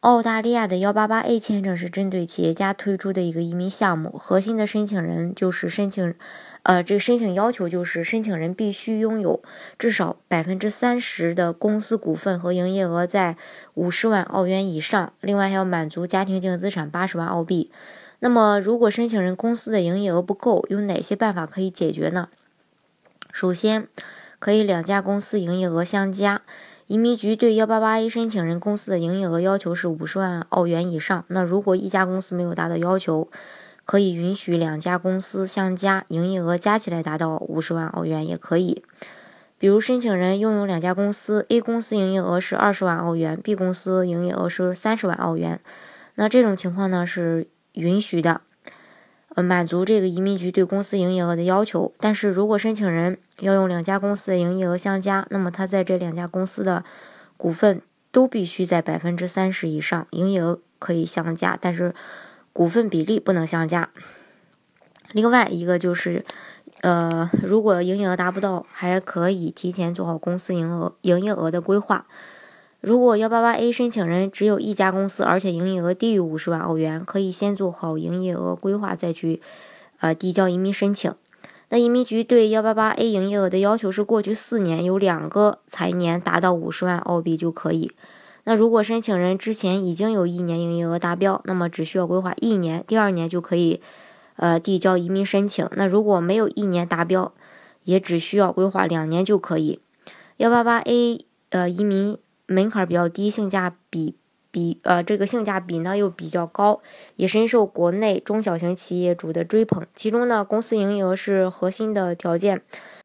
澳大利亚的幺八八 A 签证是针对企业家推出的一个移民项目，核心的申请人就是申请，呃，这个申请要求就是申请人必须拥有至少百分之三十的公司股份和营业额在五十万澳元以上，另外还要满足家庭净资产八十万澳币。那么，如果申请人公司的营业额不够，有哪些办法可以解决呢？首先，可以两家公司营业额相加。移民局对幺八八 A 申请人公司的营业额要求是五十万澳元以上。那如果一家公司没有达到要求，可以允许两家公司相加，营业额加起来达到五十万澳元也可以。比如申请人拥有两家公司，A 公司营业额是二十万澳元，B 公司营业额是三十万澳元，那这种情况呢是允许的。满足这个移民局对公司营业额的要求，但是如果申请人要用两家公司的营业额相加，那么他在这两家公司的股份都必须在百分之三十以上，营业额可以相加，但是股份比例不能相加。另外一个就是，呃，如果营业额达不到，还可以提前做好公司营额营业额的规划。如果幺八八 A 申请人只有一家公司，而且营业额低于五十万澳元，可以先做好营业额规划，再去呃递交移民申请。那移民局对幺八八 A 营业额的要求是，过去四年有两个财年达到五十万澳币就可以。那如果申请人之前已经有一年营业额达标，那么只需要规划一年，第二年就可以呃递交移民申请。那如果没有一年达标，也只需要规划两年就可以。幺八八 A 呃移民。门槛比较低，性价比比呃这个性价比呢又比较高，也深受国内中小型企业主的追捧。其中呢，公司营业额是核心的条件。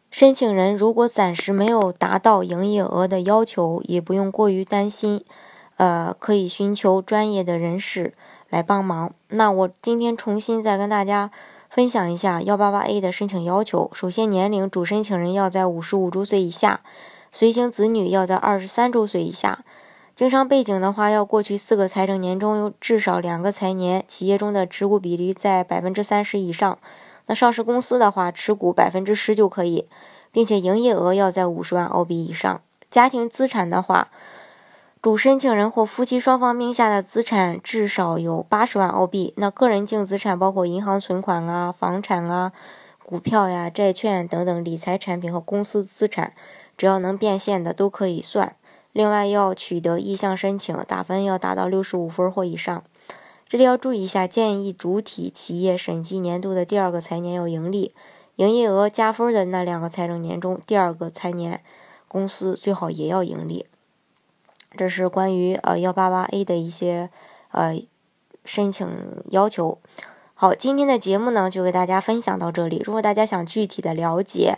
申请人如果暂时没有达到营业额的要求，也不用过于担心，呃，可以寻求专业的人士来帮忙。那我今天重新再跟大家分享一下幺八八 A 的申请要求。首先，年龄主申请人要在五十五周岁以下。随行子女要在二十三周岁以下，经商背景的话，要过去四个财政年中有至少两个财年，企业中的持股比例在百分之三十以上。那上市公司的话，持股百分之十就可以，并且营业额要在五十万澳币以上。家庭资产的话，主申请人或夫妻双方名下的资产至少有八十万澳币。那个人净资产包括银行存款啊、房产啊、股票呀、债券等等理财产品和公司资产。只要能变现的都可以算。另外要取得意向申请，打分要达到六十五分或以上。这里要注意一下，建议主体企业审计年度的第二个财年要盈利，营业额加分的那两个财政年中第二个财年，公司最好也要盈利。这是关于呃幺八八 A 的一些呃申请要求。好，今天的节目呢就给大家分享到这里。如果大家想具体的了解，